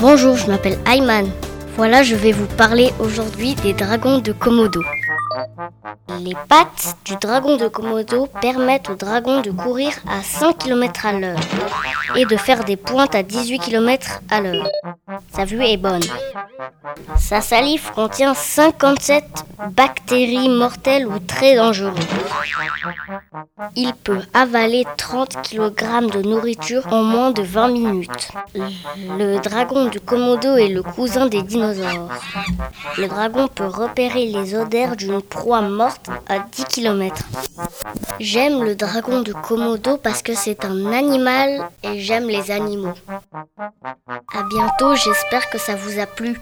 Bonjour, je m'appelle Ayman. Voilà, je vais vous parler aujourd'hui des dragons de Komodo. Les pattes du dragon de Komodo permettent au dragon de courir à 100 km à l'heure et de faire des pointes à 18 km à l'heure. Sa vue est bonne. Sa salive contient 57 bactéries mortelles ou très dangereuses. Il peut avaler 30 kg de nourriture en moins de 20 minutes. Le dragon de Komodo est le cousin des dinosaures. Le dragon peut repérer les odeurs d'une proie morte à 10 km. J'aime le dragon de Komodo parce que c'est un animal et j'aime les animaux. À bientôt, j'espère que ça vous a plu.